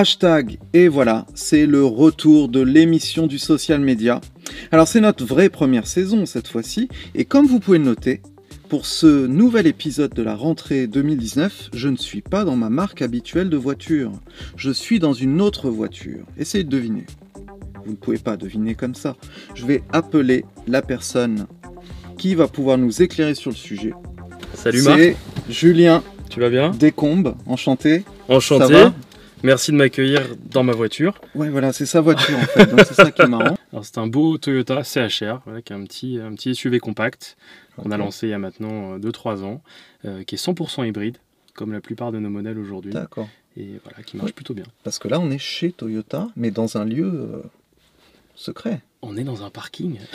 Hashtag. Et voilà, c'est le retour de l'émission du social media. Alors c'est notre vraie première saison cette fois-ci. Et comme vous pouvez le noter, pour ce nouvel épisode de la rentrée 2019, je ne suis pas dans ma marque habituelle de voiture. Je suis dans une autre voiture. Essayez de deviner. Vous ne pouvez pas deviner comme ça. Je vais appeler la personne qui va pouvoir nous éclairer sur le sujet. Salut Marc. C'est Julien Tu vas bien? Descombes, enchanté. Enchanté. Ça va? Merci de m'accueillir dans ma voiture. Ouais, voilà, c'est sa voiture en fait, donc c'est ça qui est marrant. Alors c'est un beau Toyota CHR, voilà, qui est un petit, un petit SUV compact qu'on a lancé il y a maintenant 2-3 ans, euh, qui est 100% hybride, comme la plupart de nos modèles aujourd'hui, D'accord. et voilà, qui marche Ouais. plutôt bien. Parce que là, on est chez Toyota, mais dans un lieu euh, secret. On est dans un parking.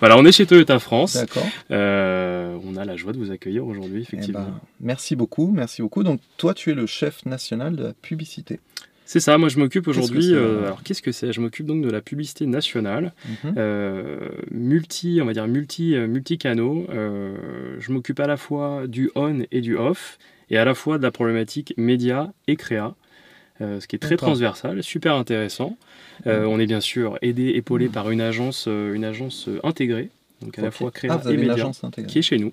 Voilà, on est chez Toyota France. D'accord. Euh, on a la joie de vous accueillir aujourd'hui, Eh effectivement. ben, merci beaucoup, merci beaucoup. Donc, toi, tu es le chef national de la publicité. C'est ça, moi je m'occupe aujourd'hui. c'est, euh, alors qu'est-ce que c'est? Je m'occupe donc de la publicité nationale. Mhm. Euh, multi, on va dire multi, euh, multi-canaux. Euh, je m'occupe à la fois du on et du off, et à la fois de la problématique média et créa, euh, ce qui est très transversal, super intéressant. Euh, on est bien sûr aidé, épaulé par une agence, euh, une agence intégrée, donc à la fois créa Ah, et média, qui est chez nous.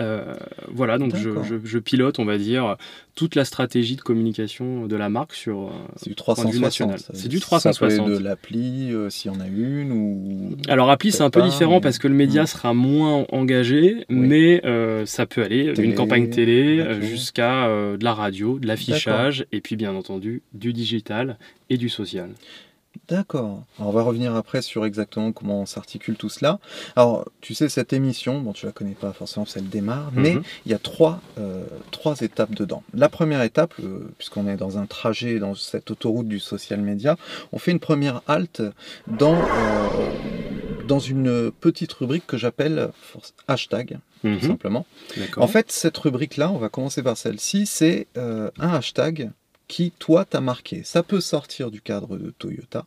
Euh, voilà, donc je, D'accord. je- je pilote, on va dire, toute la stratégie de communication de la marque sur. euh, C'est du point de vue 360. national. ça- C'est du Ça peut 360. être de l'appli, euh, s'il y en a une, ou... Alors appli c'est un peu pas, différent mais- parce que le média Mm. sera moins engagé, mais euh, ça peut aller d'une campagne télé jusqu'à euh, de la radio, de l'affichage et puis bien entendu du digital et du social. D'accord. Alors, on va revenir après sur exactement comment on s'articule tout cela. Alors, tu sais, cette émission, bon, tu la connais pas forcément, parce qu'elle démarre, mais Mhm. il y a trois, euh, trois étapes dedans. La première étape, euh, puisqu'on est dans un trajet dans cette autoroute du social media, on fait une première halte dans, euh, dans une petite rubrique que j'appelle hashtag, tout Mhm. simplement. En fait, cette rubrique-là, on va commencer par celle-ci, c'est un hashtag qui, toi, t'a marqué. Ça peut sortir du cadre de Toyota.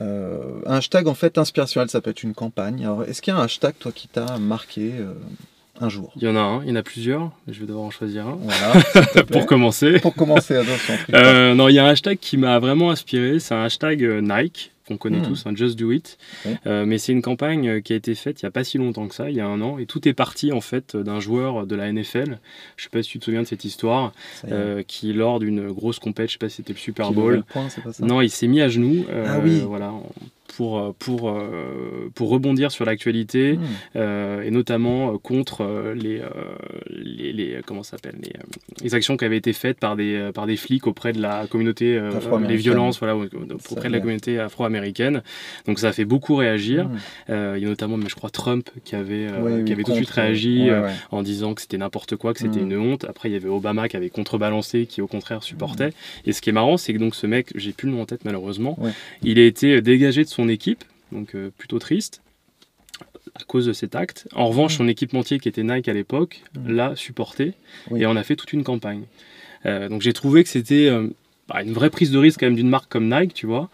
Euh, un hashtag, en fait, inspirationnel, ça peut être une campagne. Alors, est-ce qu'il y a un hashtag, toi, qui t'a marqué euh, un jour? Il y en a un, il y en a plusieurs, je vais devoir en choisir un Voilà, pour commencer. Pour commencer. Euh, non, il y a un hashtag qui m'a vraiment inspiré, c'est un hashtag Nike qu'on connaît Hmm. tous, un Just Do It. Euh, mais c'est une campagne euh, qui a été faite il n'y a pas si longtemps que ça, il y a un an, et tout est parti en fait d'un joueur de la NFL. Je sais pas si tu te souviens de cette histoire, euh, qui lors d'une grosse compète, je sais pas si c'était le Super Bowl, pas ça? Non, il s'est mis à genoux, euh, Ah oui. voilà, en- pour euh, pour euh, pour rebondir sur l'actualité Hmm. euh, et notamment contre les, les, les- comment s'appelle les, les actions qui avaient été faites par des par des flics auprès de la communauté Afro-américaine. les violences voilà auprès de la communauté afro-américaine donc ça a fait beaucoup réagir Hmm. Il y a notamment mais je crois Trump qui avait Oui, qui avait tout de suite réagi ouais, ouais. en disant que c'était n'importe quoi que c'était Mm. une honte après il y avait Obama qui avait contrebalancé qui au contraire supportait et ce qui est marrant c'est que donc ce mec j'ai plus le nom en tête malheureusement Ouais. il a été dégagé de son équipe donc euh, plutôt triste à cause de cet acte. En revanche, Mm. son équipementier qui était Nike à l'époque Mm. l'a supporté Oui. et on a fait toute une campagne. Euh, donc j'ai trouvé que c'était euh, bah, une vraie prise de risque quand même d'une marque comme Nike, tu vois.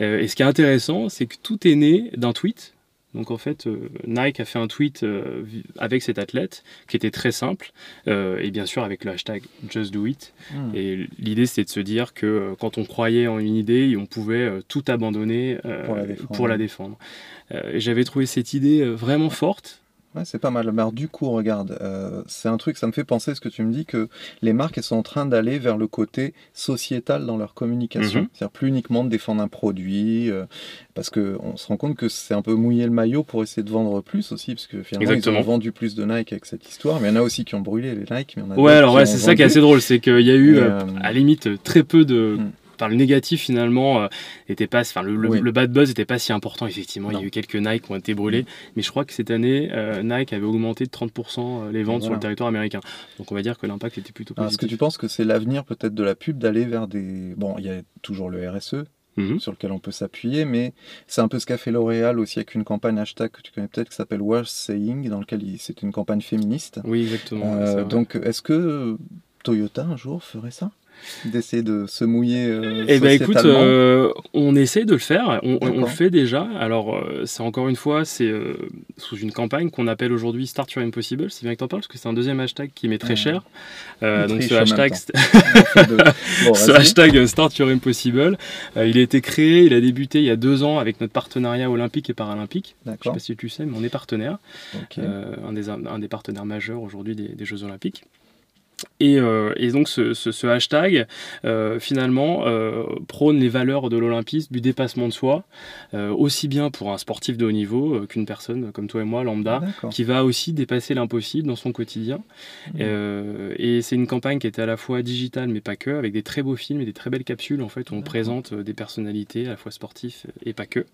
Euh, et ce qui est intéressant, c'est que tout est né d'un tweet. Donc en fait, euh, Nike a fait un tweet euh, avec cet athlète qui était très simple euh, et bien sûr avec le hashtag Just Do It. Hmm. Et l'idée, c'était de se dire que quand on croyait en une idée, on pouvait tout abandonner Pour la défendre. pour la défendre. Et J'avais trouvé cette idée vraiment forte. Ouais, c'est pas mal. Alors, du coup, regarde, euh, c'est un truc, ça me fait penser ce que tu me dis, que les marques, elles sont en train d'aller vers le côté sociétal dans leur communication. Mhm. C'est-à-dire plus uniquement de défendre un produit, euh, parce qu'on se rend compte que c'est un peu mouiller le maillot pour essayer de vendre plus aussi, parce que finalement, Exactement. ils ont vendu plus de Nike avec cette histoire. Mais il y en a aussi qui ont brûlé les Nike, mais en a Ouais, alors ouais, c'est ça qui est assez drôle, c'est qu'il y a eu, euh, à la limite, très peu de. Mm. Enfin, le négatif finalement euh, était pas, enfin le, le- Oui. le bad buzz n'était pas si important effectivement. Il y a eu quelques Nike qui ont été brûlés, mais je crois que cette année euh, Nike avait augmenté de 30% les ventes sur le territoire américain. Donc on va dire que l'impact était plutôt Alors, Est-ce que positif. tu penses que c'est l'avenir peut-être de la pub d'aller vers des... Bon, il y a toujours le RSE, Mhm. sur lequel on peut s'appuyer, mais c'est un peu ce qu'a fait L'Oréal aussi avec une campagne hashtag que tu connais peut-être qui s'appelle Worth Saying, dans lequel c'est une campagne féministe. Oui, exactement. Euh, donc est-ce que Toyota un jour ferait ça? D'essayer de se mouiller euh, Eh ben écoute, euh, on essaie de le faire, on, le fait déjà. Alors euh, c'est encore une fois, c'est sous une campagne qu'on appelle aujourd'hui Start Your Impossible. C'est bien que t'en parles parce que c'est un deuxième hashtag qui m'est très cher. donc ce hashtag, ce hashtag Start Your Impossible, il a été créé, il a débuté il y a deux ans avec notre partenariat olympique et paralympique. Je sais pas si tu sais, mais on est partenaire, un, des, un des partenaires majeurs aujourd'hui des, des Jeux Olympiques. Euh, et, donc ce, hashtag, euh, finalement, euh, prône les valeurs de l'olympisme, du dépassement de soi, aussi bien pour un sportif de haut niveau qu'une personne comme toi et moi, lambda, qui va aussi dépasser l'impossible dans son quotidien. Mmh. et c'est une campagne qui était à la fois digitale, mais pas que, avec des très beaux films et des très belles capsules, en fait, où on présente des personnalités, à la fois sportifs et pas que.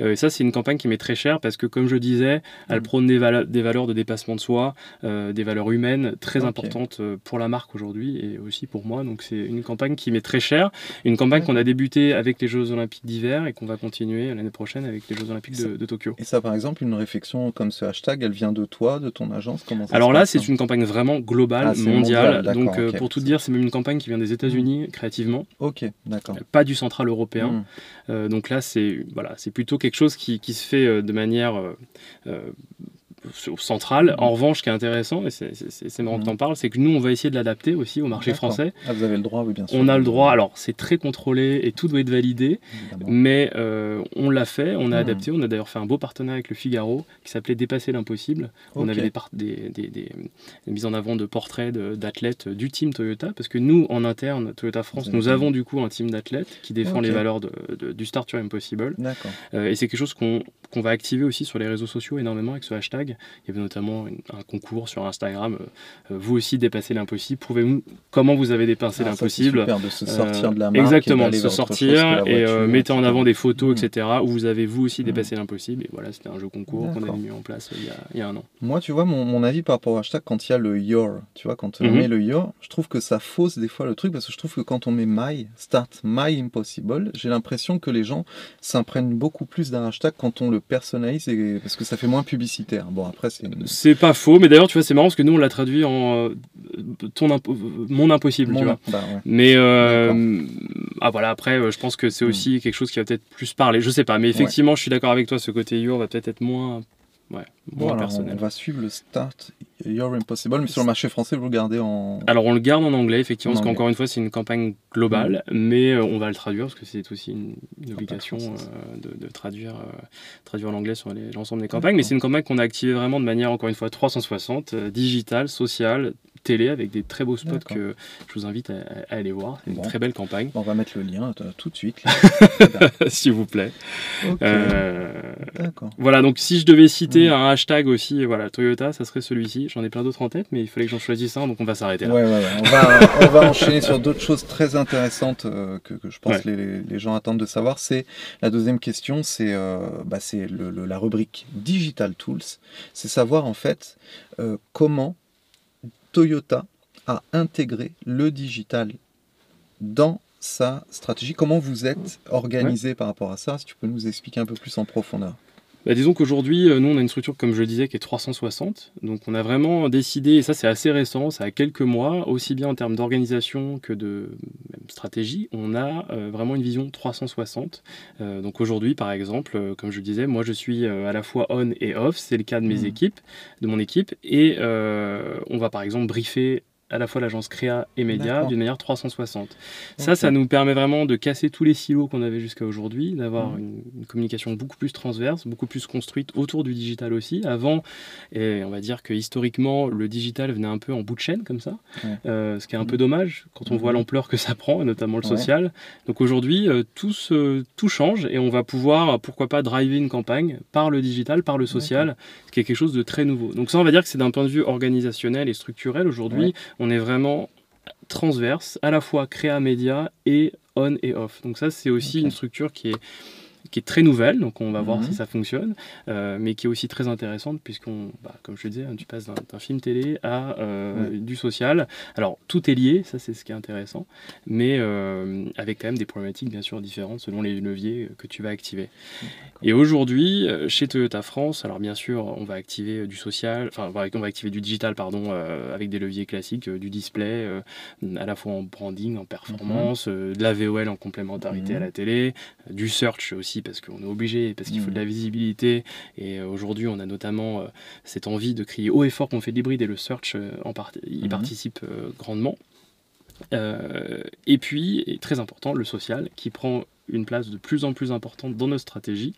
et ça, c'est une campagne qui m'est très chère parce que, comme je disais, elle mmh. prône des, des, valeurs de dépassement de soi, des valeurs humaines très importantes pour la marque aujourd'hui et aussi pour moi. Donc c'est une campagne qui m'est très chère, une campagne qu'on a débuté avec les Jeux Olympiques d'hiver et qu'on va continuer l'année prochaine avec les Jeux Olympiques de, Tokyo. Et ça, par exemple, une réflexion comme ce hashtag, elle vient de toi, de ton agence Comment Alors là, c'est une campagne vraiment globale, ah, mondiale. donc euh, pour tout dire, c'est même une campagne qui vient des États-Unis créativement. Ok, d'accord. Pas du central européen. Hmm. Euh, donc là, c'est voilà, c'est plutôt quelque chose qui, qui se fait euh, de manière centrale. En revanche, ce qui est intéressant, et c'est marrant que tu en parles, c'est que nous, on va essayer de l'adapter aussi au marché français. Ah, vous avez le droit, oui, bien sûr. On a le droit, alors c'est très contrôlé et tout doit être validé, mais euh, on l'a fait, on a hmm. adapté, on a d'ailleurs fait un beau partenariat avec le Figaro qui s'appelait Dépasser l'impossible. On avait des, des, des, mises en avant de portraits d'athlètes du team Toyota, parce que nous, en interne, Toyota France, nous avons du coup un team d'athlètes qui défend les valeurs de, du Start Your Impossible. Euh, et c'est quelque chose qu'on va activer aussi sur les réseaux sociaux énormément avec ce hashtag. Il y avait notamment un concours sur Instagram. Euh, vous aussi dépassez l'impossible. Prouvez-nous comment vous avez dépassé ah, l'impossible. De se sortir de la marque. Exactement, de se sortir et euh, mettez en avant des photos, mm. etc. Où vous avez vous aussi mm. dépassé l'impossible. Et voilà, c'était un jeu concours qu'on a mis en place euh, il y, a, un an. Moi, tu vois, mon, avis par rapport au hashtag, quand il y a le your, tu vois, quand on mhm. met le your, je trouve que ça fausse des fois le truc parce que je trouve que quand on met my, start my impossible, j'ai l'impression que les gens s'imprègnent beaucoup plus d'un hashtag quand on le personnalise et, parce que ça fait moins publicitaire. Bon, après, c'est. pas faux, mais d'ailleurs, tu vois, c'est marrant parce que nous, on l'a traduit en euh, ton mon impossible, tu vois. Bah, mais euh, ah voilà, après, euh, je pense que c'est hmm. aussi quelque chose qui va peut-être plus parler. Je sais pas, mais effectivement, je suis d'accord avec toi. Ce côté Your va peut-être être moins Ouais, bon, personnel. On va suivre le Start You're Impossible, mais sur le marché français, vous le gardez en. Alors, on le garde en anglais, effectivement, parce qu'encore une fois, c'est une campagne globale, mm. mais euh, on va le traduire, parce que c'est aussi une, obligation euh, de, traduire, euh, traduire l'anglais sur l'ensemble des campagnes. Mais c'est une campagne qu'on a activée vraiment de manière, encore une fois, 360, digitale, sociale, télé avec des très beaux spots que je vous invite à, aller voir. C'est une très belle campagne. On va mettre le lien euh, tout de suite. S'il vous plaît. Euh, voilà, donc si je devais citer un hashtag aussi, voilà, Toyota, ça serait celui-ci. J'en ai plein d'autres en tête, mais il fallait que j'en choisisse un, donc on va s'arrêter là. Ouais, ouais, On, va, on, va, enchaîner sur d'autres choses très intéressantes euh, que, je pense que les, les, gens attendent de savoir. C'est la deuxième question, c'est bah, la rubrique Digital Tools. C'est savoir en fait comment Toyota a intégré le digital dans sa stratégie. Comment vous êtes organisé par rapport à ça? Si tu peux nous expliquer un peu plus en profondeur. Bah, disons qu'aujourd'hui, euh, nous, on a une structure, comme je le disais, qui est 360. Donc, on a vraiment décidé, et ça, c'est assez récent, ça a quelques mois, aussi bien en termes d'organisation que de stratégie, on a euh, vraiment une vision 360. Euh, donc, aujourd'hui, par exemple, comme je le disais, moi, je suis à la fois on et off. C'est le cas de mes mmh. équipes, de mon équipe. Et on va, par exemple, briefer à la fois l'agence créa et média d'une manière 360. Ça, ça nous permet vraiment de casser tous les silos qu'on avait jusqu'à aujourd'hui, d'avoir mmh. une, communication beaucoup plus transverse, beaucoup plus construite autour du digital aussi. Avant, et on va dire que historiquement, le digital venait un peu en bout de chaîne comme ça, euh, ce qui est un peu mmh. dommage quand on voit mmh. l'ampleur que ça prend, notamment le social. Donc aujourd'hui, euh, tout, tout change et on va pouvoir, pourquoi pas, driver une campagne par le digital, par le social, ce qui est quelque chose de très nouveau. Donc ça, on va dire que c'est d'un point de vue organisationnel et structurel aujourd'hui on est vraiment transverse, à la fois créa média et on et off. Donc ça, c'est aussi une structure qui est qui est très nouvelle, donc on va voir Mhm. si ça fonctionne, euh, mais qui est aussi très intéressante, puisqu'on, bah, comme je le disais, hein, tu passes d'un film télé à euh, Ouais. du social. Alors, tout est lié, ça c'est ce qui est intéressant, mais euh, avec quand même des problématiques bien sûr différentes selon les leviers que tu vas activer. Et aujourd'hui, chez Toyota France, alors bien sûr, on va activer du social, enfin, on va activer du digital, pardon, avec des leviers classiques, du display, à la fois en branding, en performance, euh, de la VOL en complémentarité Mhm. à la télé, du search aussi parce qu'on est obligé, parce qu'il faut de la visibilité. Et euh, aujourd'hui, on a notamment euh, cette envie de crier haut et fort qu'on fait de l'hybride et le search euh, en part- y Mhm. participe grandement. Euh, et puis, et très important, le social qui prend une place de plus en plus importante dans notre stratégie.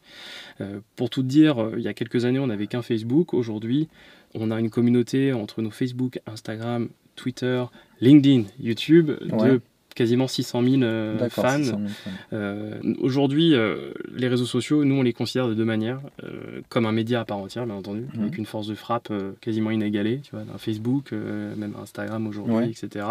Euh, pour tout dire, euh, il y a quelques années, on n'avait qu'un Facebook. Aujourd'hui, on a une communauté entre nos Facebook, Instagram, Twitter, LinkedIn, YouTube Ouais. de quasiment 600 000 euh, fans. 600 000 fans. Euh, Aujourd'hui, euh, les réseaux sociaux, nous, on les considère de deux manières. Comme un média à part entière, bien entendu, Mhm. avec une force de frappe quasiment inégalée, tu vois, d'un Facebook, même Instagram aujourd'hui, Ouais. etc.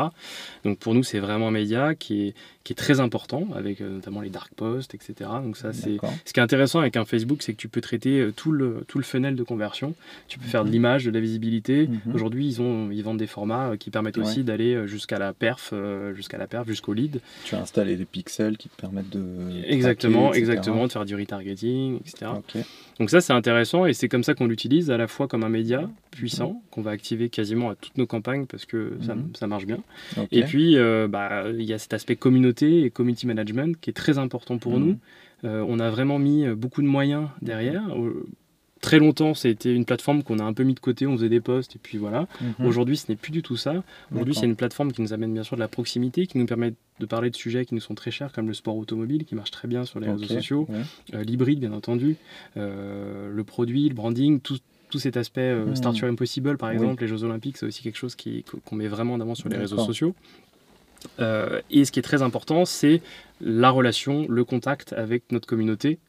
Donc pour nous, c'est vraiment un média qui est, qui est très important, avec notamment les dark posts, etc. Donc ça, c'est... Ce qui est intéressant avec un Facebook, c'est que tu peux traiter tout le, tout le funnel de conversion. Tu peux faire de Mhm. l'image, de la visibilité. Mhm. Aujourd'hui, ils, ont, ils vendent des formats qui permettent aussi d'aller jusqu'à la perf, jusqu'à la perf, jusqu'au lead. Tu as installé des pixels qui te permettent de. Exactement, traquer, exactement, de faire du retargeting, etc. Donc ça, c'est intéressant et c'est comme ça qu'on l'utilise à la fois comme un média puissant qu'on va activer quasiment à toutes nos campagnes parce que ça, Mhm. ça marche bien. Et puis, euh, bah, il y a cet aspect communauté et community management qui est très important pour Mhm. nous. Euh, on a vraiment mis beaucoup de moyens derrière. Très longtemps, c'était une plateforme qu'on a un peu mis de côté, on faisait des posts et puis voilà. Mhm. Aujourd'hui, ce n'est plus du tout ça. Aujourd'hui, c'est une plateforme qui nous amène bien sûr de la proximité, qui nous permet de parler de sujets qui nous sont très chers, comme le sport automobile, qui marche très bien sur les réseaux sociaux, ouais. euh, l'hybride, bien entendu, euh, le produit, le branding, tout, tout cet aspect euh. Start Your Impossible, par Oui. exemple, les Jeux Olympiques, c'est aussi quelque chose qu'on met vraiment en avant sur les réseaux sociaux. Euh, et ce qui est très important, c'est la relation, le contact avec notre communauté.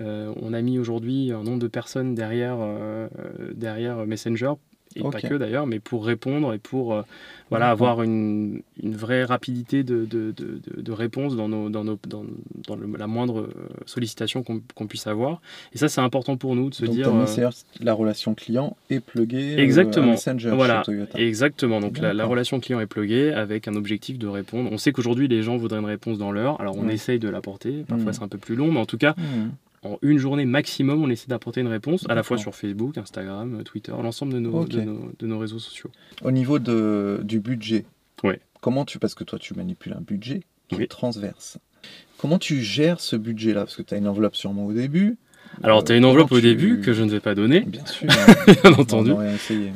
Euh, on a mis aujourd'hui un nombre de personnes derrière, euh, derrière Messenger, et pas que d'ailleurs, mais pour répondre et pour euh, voilà, avoir une, une vraie rapidité de, de, de- réponse dans, nos, dans, nos, dans, dans le- la moindre sollicitation qu'on puisse avoir. Et ça, c'est important pour nous de se Donc, dire. euh, la relation client est pluguée Exactement. à Messenger Voilà, chez Toyota. Exactement. Donc la, relation client est pluguée avec un objectif de répondre. On sait qu'aujourd'hui les gens voudraient une réponse dans l'heure. Alors on essaye de l'apporter. Parfois Mhm. c'est un peu plus long, mais en tout cas Mhm. En une journée maximum, on essaie d'apporter une réponse à la fois sur Facebook, Instagram, Twitter, l'ensemble de nos, Ok. de, nos, de nos réseaux sociaux. Au niveau de, du budget, comment tu. Parce que toi, tu manipules un budget qui Oui. est transverse. Comment tu gères ce budget-là? Parce que tu as une enveloppe sûrement au début. Alors tu as une enveloppe au début que je ne vais pas donner, Bien sûr. bien entendu.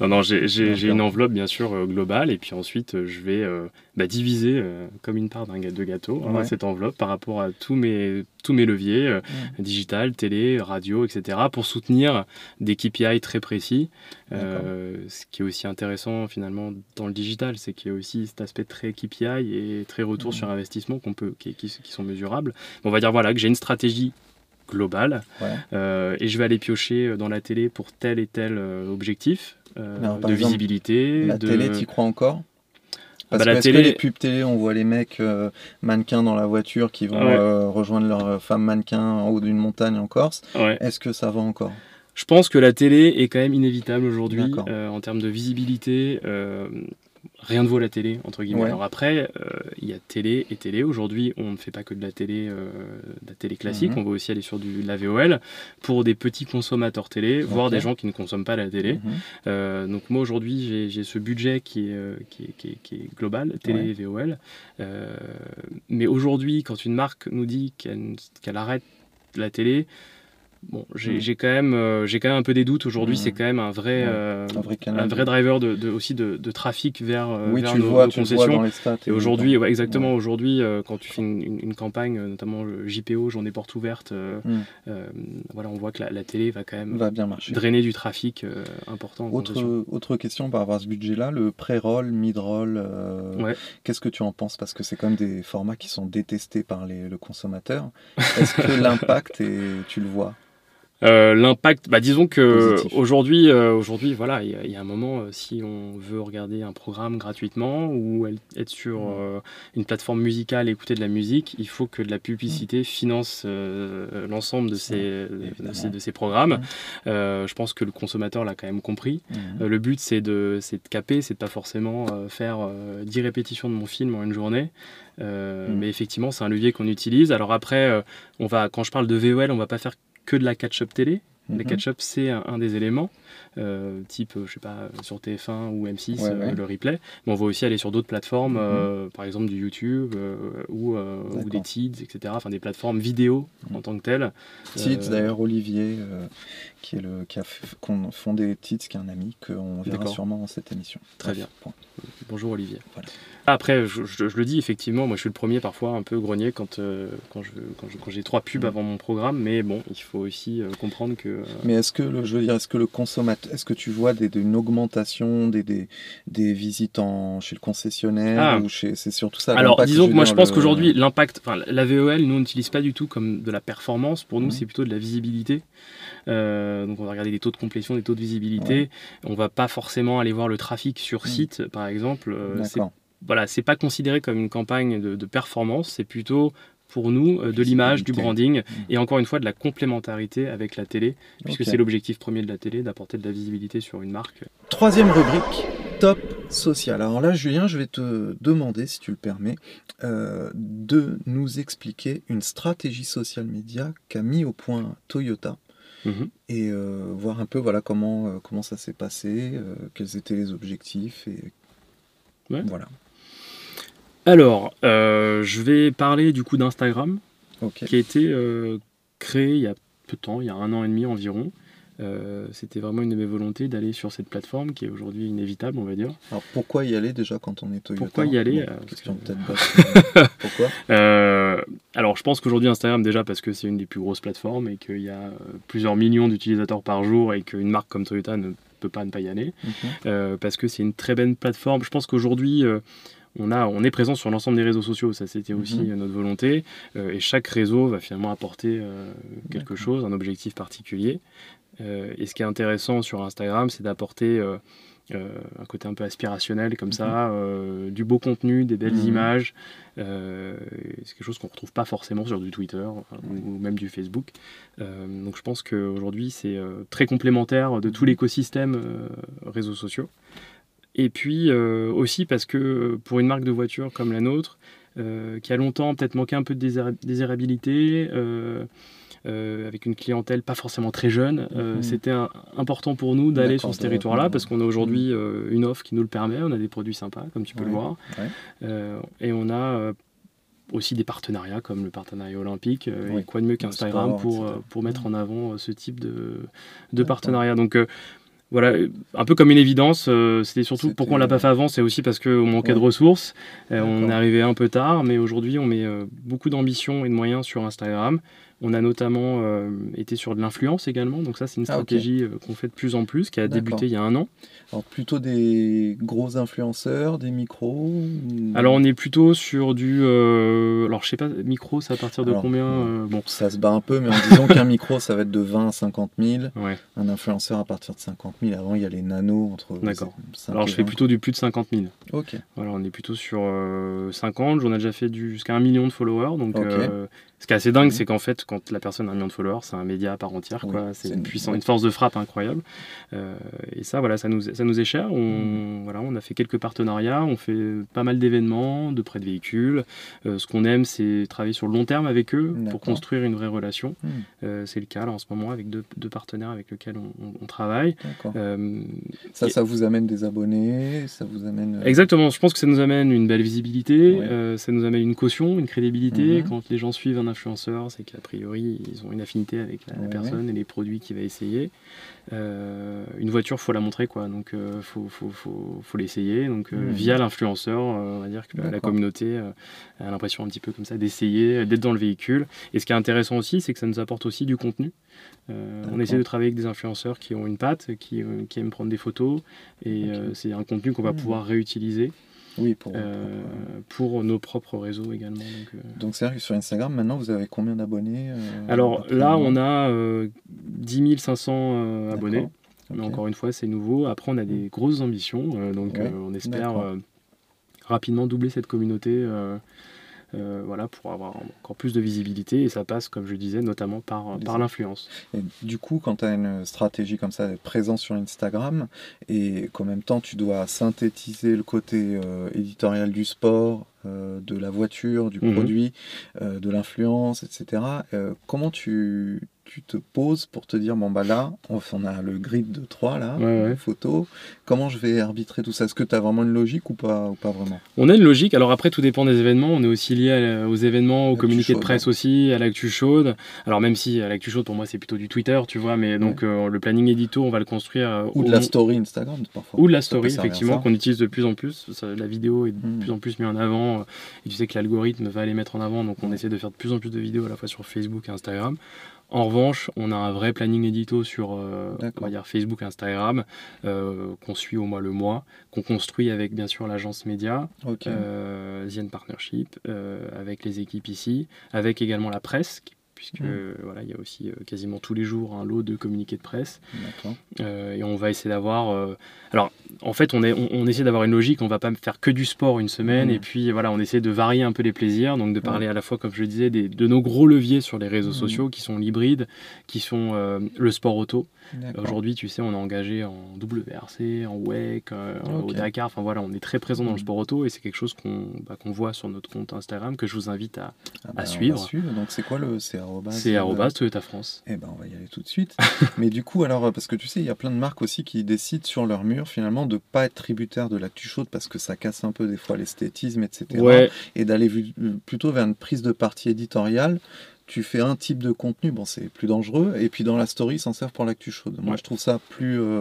Non, non, j'ai- une enveloppe bien sûr euh, globale et puis ensuite euh, je vais euh, bah, diviser euh, comme une part d'un de gâteau hein, Ouais. cette enveloppe par rapport à tous mes, tous mes leviers, euh, digital, télé, radio, etc. pour soutenir des KPI très précis. Ce qui est aussi intéressant finalement dans le digital, c'est qu'il y a aussi cet aspect très KPI et très retour sur investissement qu'on peut, qui, qui- qui sont mesurables. On va dire voilà que j'ai une stratégie globale Ouais. euh, et je vais aller piocher dans la télé pour tel et tel euh, objectif euh, Alors, de exemple, visibilité. La de... télé, tu crois encore? Ah Parce bah, que la télé- que les pubs télé, on voit les mecs euh, mannequins dans la voiture qui vont Ouais. euh, rejoindre leur femme mannequin en haut d'une montagne en Corse? Ouais. Est-ce que ça va encore? Je pense que la télé est quand même inévitable aujourd'hui euh, en termes de visibilité. Rien ne vaut la télé, entre guillemets. Ouais. Alors après, euh, il y a télé et télé. Aujourd'hui, on ne fait pas que de la télé, euh, de la télé classique. Mhm. On va aussi aller sur du, de la VOL pour des petits consommateurs télé, voire Ok. des gens qui ne consomment pas la télé. Mhm. Euh, donc moi aujourd'hui j'ai- ce budget qui est, qui est, qui est- qui est global, télé Ouais. et VOL. Mais aujourd'hui quand une marque nous dit qu'elle qu'elle arrête la télé, bon j'ai Mhm. j'ai quand, même, euh, j'ai quand même un peu des doutes. Aujourd'hui Mhm. c'est quand même un vrai, Ouais. euh, Un vrai canal. un vrai driver de, de- aussi de, de trafic vers, euh, Oui, vers tu le nos, vois, nos tu le vois concessions. dans les stats. Et aujourd'hui, ouais, exactement, aujourd'hui, euh, quand tu fais une, une- une campagne, notamment le JPO, Journée Porte Ouverte, euh, voilà, on voit que la, la télé va quand même va bien marcher. drainer du trafic euh, important. Autre, autre question par rapport à ce budget-là, le pré-roll, mid-roll, euh, Ouais. qu'est-ce que tu en penses? Parce que c'est quand même des formats qui sont détestés par les- le consommateur. Est-ce que l'impact, est, tu le vois? Euh, l'impact, bah, disons que aujourd'hui, euh, aujourd'hui, voilà, il y, a un moment, euh, si on veut regarder un programme gratuitement ou être sur mm. une plateforme musicale écouter de la musique, il faut que de la publicité mm. finance l'ensemble de ces, de ces, programmes. je pense que le consommateur l'a quand même compris. Mm. le but, c'est de, de caper, c'est de pas forcément faire 10 répétitions de mon film en une journée. Mais effectivement, c'est un levier qu'on utilise. Alors après, on va, quand je parle de VOL, on va pas faire que de la catch-up télé. La mhm. catch-up, c'est un, des éléments, euh, type, je sais pas, sur TF1 ou M6, euh, le replay. Mais on va aussi aller sur d'autres plateformes, mhm. euh, par exemple du YouTube ou, ou, des Tids, etc. Enfin, des plateformes vidéo en tant que telles. Tids, d'ailleurs, Olivier, qui, est le, qui a fondé Tids, qui est un ami, qu'on verra sûrement dans cette émission. Très bien. Bonjour Olivier. Voilà. Après, je, le dis effectivement, moi je suis le premier parfois un peu grogné quand, euh, quand, j'ai trois pubs mm. avant mon programme, mais bon, il faut aussi euh, comprendre que. Euh, mais est-ce que le, je veux dire, est-ce que le consommateur, est-ce que tu vois des, une augmentation des, des, des, visites en, chez le concessionnaire ah. ou chez, c'est surtout ça. Alors disons que moi je pense qu'aujourd'hui l'impact, enfin la VEL, nous on n'utilise pas du tout comme de la performance. Pour nous, mm. c'est plutôt de la visibilité. donc on va regarder des taux de complétion, des taux de visibilité. On va pas forcément aller voir le trafic sur mm. site, par exemple. D'accord voilà, c'est pas considéré comme une campagne de, performance, c'est plutôt pour nous euh, de l'image, du branding mmh. et encore une fois de la complémentarité avec la télé, puisque c'est l'objectif premier de la télé, d'apporter de la visibilité sur une marque. Troisième rubrique, top social. Alors là, Julien, je vais te demander, si tu le permets, euh, de nous expliquer une stratégie social média qu'a mis au point Toyota. Mmh. Et euh, voir un peu voilà comment, comment ça s'est passé, quels étaient les objectifs et voilà. Alors, euh, je vais parler du coup d'Instagram, qui a été euh, créé il y a peu de temps, il y a un an et demi environ. Euh, c'était vraiment une de mes volontés d'aller sur cette plateforme qui est aujourd'hui inévitable, on va dire. Alors pourquoi y aller déjà quand on est Toyota Pourquoi y aller Question Pourquoi Alors je pense qu'aujourd'hui Instagram déjà parce que c'est une des plus grosses plateformes et qu'il y a plusieurs millions d'utilisateurs par jour et qu'une marque comme Toyota ne peut pas ne pas y aller. parce que c'est une très belle plateforme. Je pense qu'aujourd'hui on, a, on est présent sur l'ensemble des réseaux sociaux, ça c'était aussi mhm. notre volonté, euh, et chaque réseau va finalement apporter euh, quelque chose, un objectif particulier. Euh, et ce qui est intéressant sur Instagram, c'est d'apporter un côté un peu aspirationnel comme ça, mhm. du beau contenu, des belles mhm. images. c'est quelque chose qu'on ne retrouve pas forcément sur du Twitter ou, même du Facebook. donc je pense qu'aujourd'hui, c'est très complémentaire de tout l'écosystème réseaux sociaux. Et puis euh, aussi parce que euh, pour une marque de voiture comme la nôtre, euh, qui a longtemps peut-être manqué un peu de désirabilité, avec une clientèle pas forcément très jeune, mhm. c'était important pour nous d'aller sur ce territoire-là parce qu'on a aujourd'hui mhm. une offre qui nous le permet, on a des produits sympas comme tu peux le voir, et on a aussi des partenariats comme le partenariat olympique et quoi de mieux qu'Instagram pour, pour mettre en avant ce type de, de partenariat. Donc voilà, un peu comme une évidence. Euh, c'était surtout pourquoi on l'a pas fait avant, c'est aussi parce qu'on manquait de ressources. Euh, on est arrivé un peu tard, mais aujourd'hui on met euh, beaucoup d'ambition et de moyens sur Instagram. On a notamment euh, été sur de l'influence également, donc ça c'est une ah, stratégie euh, qu'on fait de plus en plus, qui a débuté il y a un an. Alors plutôt des gros influenceurs, des micros Alors on est plutôt sur du... Euh, alors je sais pas, micro c'est à partir de combien bon. Ça se bat un peu, mais en disant qu'un micro ça va être de 20 à 50 000, un influenceur à partir de 50 000, avant il y a les nanos entre... D'accord. Alors je fais plutôt du plus de 50 000. Ok. Voilà, on est plutôt sur 50, j'en ai déjà fait jusqu'à un million de followers, donc... Ce qui est assez dingue, c'est qu'en fait, quand la personne a un million de followers, c'est un média à part entière. quoi. c'est une, puissance, une force de frappe incroyable. Euh, et ça, voilà, ça nous, ça nous est cher. On, voilà, on a fait quelques partenariats, on fait pas mal d'événements, de prêts de véhicules. Euh, ce qu'on aime, c'est travailler sur le long terme avec eux pour construire une vraie relation. Hmm. Euh, c'est le cas là, en ce moment avec deux, partenaires avec lesquels on, travaille. ça, ça vous amène des abonnés ça vous amène... Exactement, je pense que ça nous amène une belle visibilité, ça nous amène une caution, une crédibilité. Mhm. Quand les gens suivent un influenceur, c'est qu'a priori, ils ont une affinité avec la, personne et les produits qu'il va essayer. Euh, une voiture, faut la montrer, quoi. Donc, il euh, faut, faut, faut, faut l'essayer. Donc, euh, via l'influenceur, on va dire que la communauté a l'impression un petit peu comme ça d'essayer, d'être dans le véhicule. Et ce qui est intéressant aussi, c'est que ça nous apporte aussi du contenu. on essaie de travailler avec des influenceurs qui ont une patte, qui, qui aiment prendre des photos, et c'est un contenu qu'on va pouvoir réutiliser. Oui, pour, euh, pour nos propres réseaux également. Donc, euh. donc c'est vrai que sur Instagram, maintenant, vous avez combien d'abonnés euh, Alors là, on a euh, 10 500 abonnés. Mais encore une fois, c'est nouveau. Après, on a des grosses ambitions. donc, Ouais, on espère rapidement doubler cette communauté. Euh, euh, voilà, pour avoir encore plus de visibilité. Et ça passe, comme je disais, notamment par, Les par l'influence. Et du coup, quand tu as une stratégie comme ça d'être présent sur Instagram et qu'en même temps tu dois synthétiser le côté euh, éditorial du sport, euh, de la voiture, du Mhm. produit, euh, de l'influence, etc., euh, comment tu, tu te poses pour te dire, bon bah là, on, on a le grid de 3 là, Ouais, ouais. les photos, comment je vais arbitrer tout ça? Est-ce que tu as vraiment une logique ou pas, ou pas vraiment? On a une logique. Alors après, tout dépend des événements. On est aussi lié à- aux événements, aux communiqués de presse aussi, à l'actu chaude. Alors même si à l'actu chaude, pour moi, c'est plutôt du Twitter, tu vois. Mais donc euh, le planning édito, on va le construire. euh, Ou au de la story Instagram parfois Ou de la story, effectivement, qu'on utilise de plus en plus. Ça, la vidéo est de Hmm. plus en plus mise en avant. euh, Et tu sais que l'algorithme va les mettre en avant. Donc on essaie de faire de plus en plus de vidéos à la fois sur Facebook et Instagram. En revanche, on a un vrai planning édito sur euh, on D'accord. va dire Facebook, Instagram, euh, qu'on suit au mois le mois, qu'on construit avec bien sûr l'agence média, euh, End Partnership, euh, avec les équipes ici, avec également la presse, puisque Mm. euh, voilà, il y a aussi quasiment tous les jours un lot de communiqués de presse. Et on va essayer d'avoir. Alors, en fait, on, est, on, on essaie d'avoir une logique. On va pas faire que du sport une semaine. Mm. Et puis, voilà, on essaie de varier un peu les plaisirs. Donc, de parler à la fois, comme je le disais, des- de nos gros leviers sur les réseaux Mm. sociaux qui sont l'hybride, qui sont euh, le sport auto. Aujourd'hui, tu sais, on est engagé en WRC, en WEC, euh, au Dakar. Enfin, voilà, on est très présent dans le Mm. sport auto. Et c'est quelque chose qu'on bah, voit sur notre compte Instagram que je vous invite à. Ah bah, va suivre. Donc c'est quoi le c'est arrobase, C'est euh, arrobas Toyota France. Eh ben on va y aller tout de suite. Mais du coup alors parce que tu sais il y a plein de marques aussi qui décident sur leur mur finalement de pas être tributaire de l'actu chaude parce que ça casse un peu des fois l'esthétisme etc. Ouais, Et d'aller vu- plutôt vers une prise de parti éditoriale. Tu fais un type de contenu, bon c'est plus dangereux, et puis dans la story, ils s'en servent pour l'actu chaude. Moi Ouais. je trouve ça plus, euh,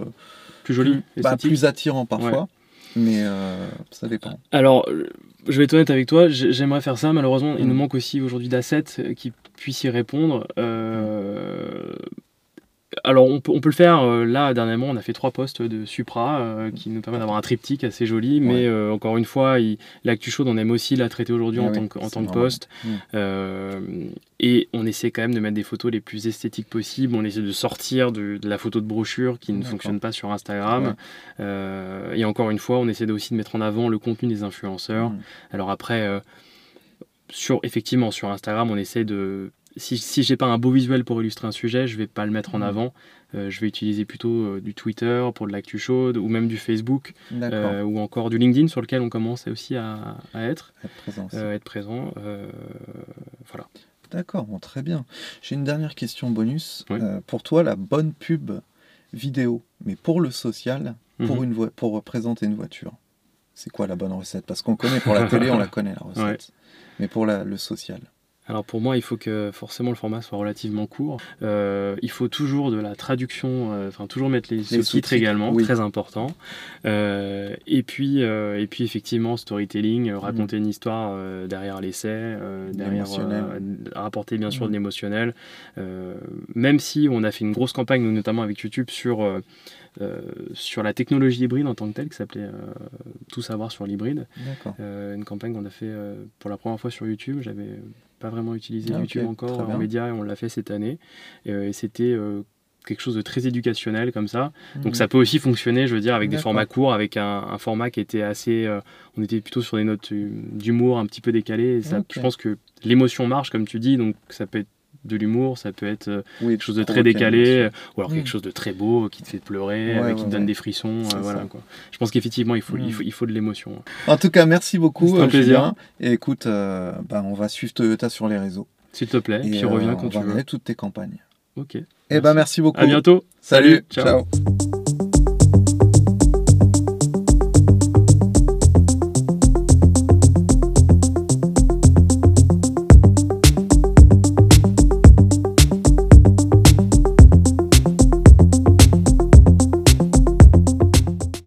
plus joli, plus, bah, plus attirant parfois, mais euh, ça dépend. Alors, euh, je vais être honnête avec toi, j'ai- j'aimerais faire ça. Malheureusement, il Mm. nous manque aussi aujourd'hui d'assets euh, qui puissent y répondre. Euh, Alors, on peut, on peut le faire. euh, Là, dernièrement, on a fait trois postes de Supra euh, qui nous permettent d'avoir un triptyque assez joli. Mais Ouais. euh, encore une fois, l'actu chaude, on aime aussi la traiter aujourd'hui Ah en, oui, tant que, en tant que poste. Mm. Euh, et on essaie quand même de mettre des photos les plus esthétiques possibles. On essaie de sortir de, de la photo de brochure qui ne fonctionne pas sur Instagram. Ouais. Et encore une fois, on essaie aussi de mettre en avant le contenu des influenceurs. Mm. Alors après, sur, effectivement, sur Instagram, on essaie de... Si, si j'ai pas un beau visuel pour illustrer un sujet, je vais pas le mettre en Mhm. avant. Euh, je vais utiliser plutôt euh, du Twitter pour de l'actu chaude ou même du Facebook euh, ou encore du LinkedIn sur lequel on commence aussi à, à être, Être présent aussi. être présent. voilà. D'accord, bon, très bien. J'ai une dernière question bonus. Oui. Pour toi, la bonne pub vidéo, mais pour le social, pour, Mhm. une pour représenter une voiture, c'est quoi la bonne recette? Parce qu'on connaît pour la télé, on la connaît la recette. Ouais. Mais pour la- le social. Alors pour moi, il faut que forcément le format soit relativement court. Euh, il faut toujours de la traduction, euh, enfin toujours mettre les, sous-titres sous-titres, également, oui. très important. Euh, et puis et puis effectivement storytelling, raconter une histoire derrière l'essai, derrière rapporter bien sûr Mm. de l'émotionnel. Même si on a fait une grosse campagne, notamment avec YouTube, sur euh, sur la technologie hybride en tant que telle, qui s'appelait euh, Tout savoir sur l'hybride. Euh, une campagne qu'on a fait pour la première fois sur YouTube. J'avais pas vraiment utilisé Ah, YouTube encore en média et on l'a fait cette année. Euh, et c'était euh, quelque chose de très éducationnel comme ça. Donc Mhm. ça peut aussi fonctionner, je veux dire, avec des formats courts, avec un, un format qui était assez... euh, on était plutôt sur des notes d'humour un petit peu décalées. Et ça, Ok. Je pense que l'émotion marche, comme tu dis, donc ça peut être de l'humour, ça peut être euh, Oui, quelque chose de très décalé, euh, ou alors Mm. quelque chose de très beau qui te fait pleurer, Ouais, euh, ouais, qui te donne ouais. des frissons. euh, voilà, quoi. Je pense qu'effectivement, il faut, Mm. il, faut, il faut de l'émotion. En tout cas, merci beaucoup, C'est un euh, plaisir. Julien. Et écoute, euh, bah, on va suivre Toyota sur les réseaux. S'il te plaît, Et puis euh, reviens on quand tu va veux. toutes tes campagnes. Ok. Eh ben, merci beaucoup. À bientôt. Salut. Ciao. Ciao.